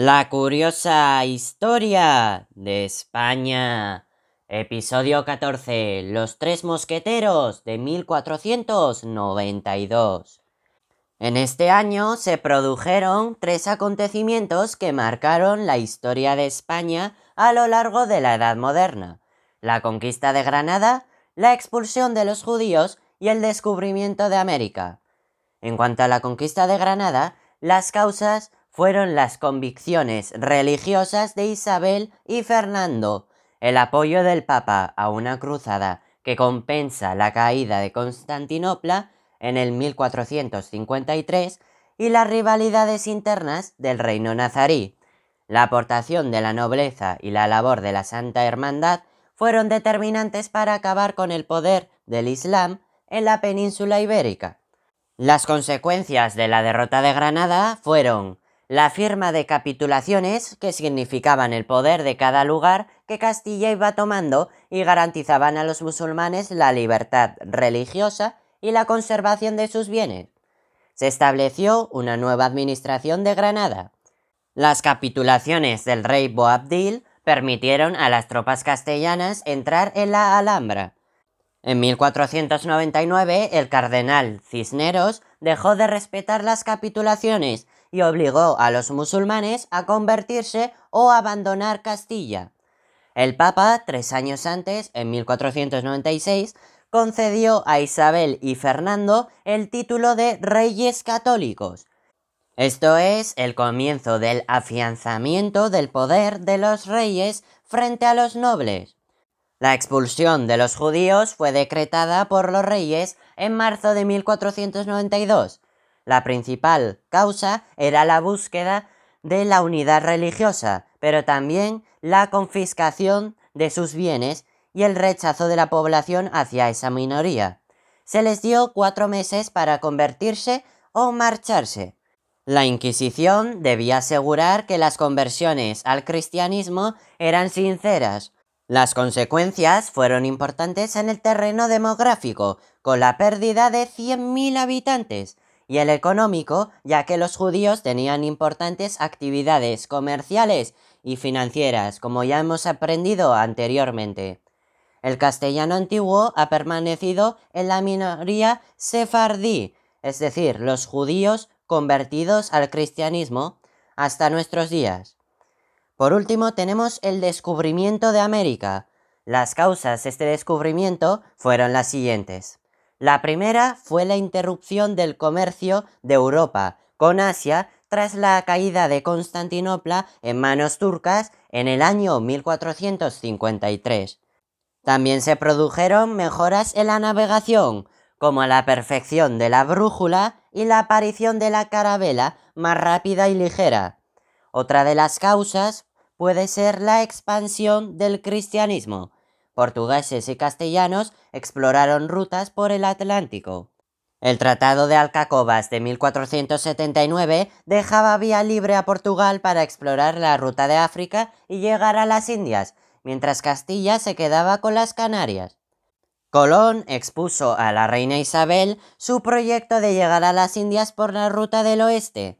La curiosa historia de España. Episodio 14. Los tres mosqueteros de 1492. En este año se produjeron tres acontecimientos que marcaron la historia de España a lo largo de la Edad Moderna. La conquista de Granada, la expulsión de los judíos y el descubrimiento de América. En cuanto a la conquista de Granada, las causas fueron las convicciones religiosas de Isabel y Fernando, el apoyo del Papa a una cruzada que compensa la caída de Constantinopla en el 1453 y las rivalidades internas del reino nazarí. La aportación de la nobleza y la labor de la Santa Hermandad fueron determinantes para acabar con el poder del Islam en la península ibérica. Las consecuencias de la derrota de Granada fueron la firma de capitulaciones que significaban el poder de cada lugar que Castilla iba tomando y garantizaban a los musulmanes la libertad religiosa y la conservación de sus bienes. Se estableció una nueva administración de Granada. Las capitulaciones del rey Boabdil permitieron a las tropas castellanas entrar en la Alhambra. En 1499 el cardenal Cisneros dejó de respetar las capitulaciones y obligó a los musulmanes a convertirse o abandonar Castilla. El Papa, tres años antes, en 1496, concedió a Isabel y Fernando el título de Reyes Católicos. Esto es el comienzo del afianzamiento del poder de los reyes frente a los nobles. La expulsión de los judíos fue decretada por los reyes en marzo de 1492, la principal causa era la búsqueda de la unidad religiosa, pero también la confiscación de sus bienes y el rechazo de la población hacia esa minoría. Se les dio cuatro meses para convertirse o marcharse. La Inquisición debía asegurar que las conversiones al cristianismo eran sinceras. Las consecuencias fueron importantes en el terreno demográfico, con la pérdida de 100.000 habitantes, y el económico, ya que los judíos tenían importantes actividades comerciales y financieras, como ya hemos aprendido anteriormente. El castellano antiguo ha permanecido en la minoría sefardí, es decir, los judíos convertidos al cristianismo, hasta nuestros días. Por último, tenemos el descubrimiento de América. Las causas de este descubrimiento fueron las siguientes. La primera fue la interrupción del comercio de Europa con Asia tras la caída de Constantinopla en manos turcas en el año 1453. También se produjeron mejoras en la navegación, como la perfección de la brújula y la aparición de la carabela más rápida y ligera. Otra de las causas puede ser la expansión del cristianismo, portugueses y castellanos exploraron rutas por el Atlántico. El Tratado de Alcacobas de 1479 dejaba vía libre a Portugal para explorar la ruta de África y llegar a las Indias, mientras Castilla se quedaba con las Canarias. Colón expuso a la reina Isabel su proyecto de llegar a las Indias por la ruta del oeste.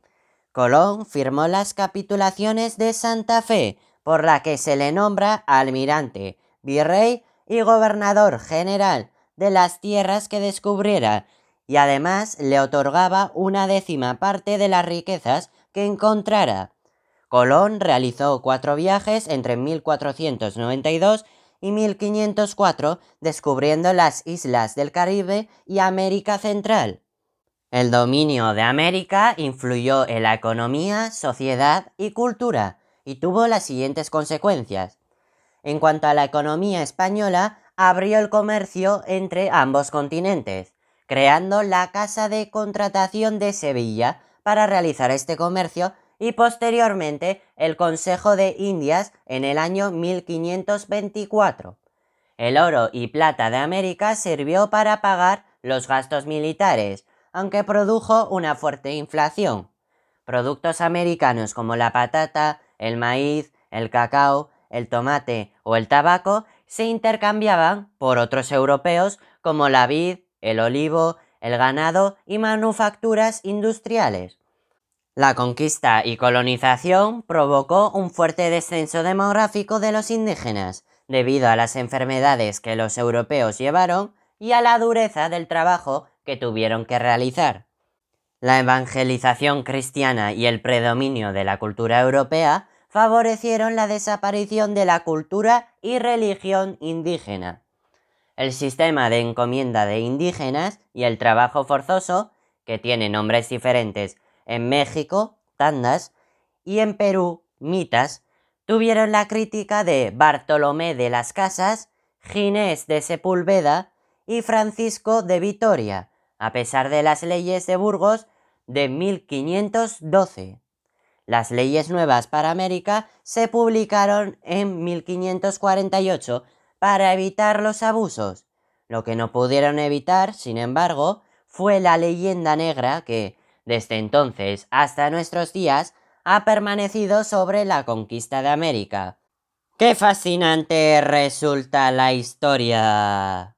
Colón firmó las capitulaciones de Santa Fe, por la que se le nombra almirante, virrey y gobernador general de las tierras que descubriera, y además le otorgaba una décima parte de las riquezas que encontrara. Colón realizó cuatro viajes entre 1492 y 1504 descubriendo las islas del Caribe y América Central. El dominio de América influyó en la economía, sociedad y cultura y tuvo las siguientes consecuencias. En cuanto a la economía española, abrió el comercio entre ambos continentes, creando la Casa de Contratación de Sevilla para realizar este comercio y posteriormente el Consejo de Indias en el año 1524. El oro y plata de América sirvió para pagar los gastos militares, aunque produjo una fuerte inflación. Productos americanos como la patata, el maíz, el cacao, el tomate o el tabaco se intercambiaban por otros europeos como la vid, el olivo, el ganado y manufacturas industriales. La conquista y colonización provocó un fuerte descenso demográfico de los indígenas, debido a las enfermedades que los europeos llevaron y a la dureza del trabajo que tuvieron que realizar. La evangelización cristiana y el predominio de la cultura europea favorecieron la desaparición de la cultura y religión indígena. El sistema de encomienda de indígenas y el trabajo forzoso, que tiene nombres diferentes en México, tandas, y en Perú, mitas, tuvieron la crítica de Bartolomé de las Casas, Ginés de Sepúlveda y Francisco de Vitoria, a pesar de las leyes de Burgos de 1512. Las leyes nuevas para América se publicaron en 1548 para evitar los abusos. Lo que no pudieron evitar, sin embargo, fue la leyenda negra que, desde entonces hasta nuestros días, ha permanecido sobre la conquista de América. ¡Qué fascinante resulta la historia!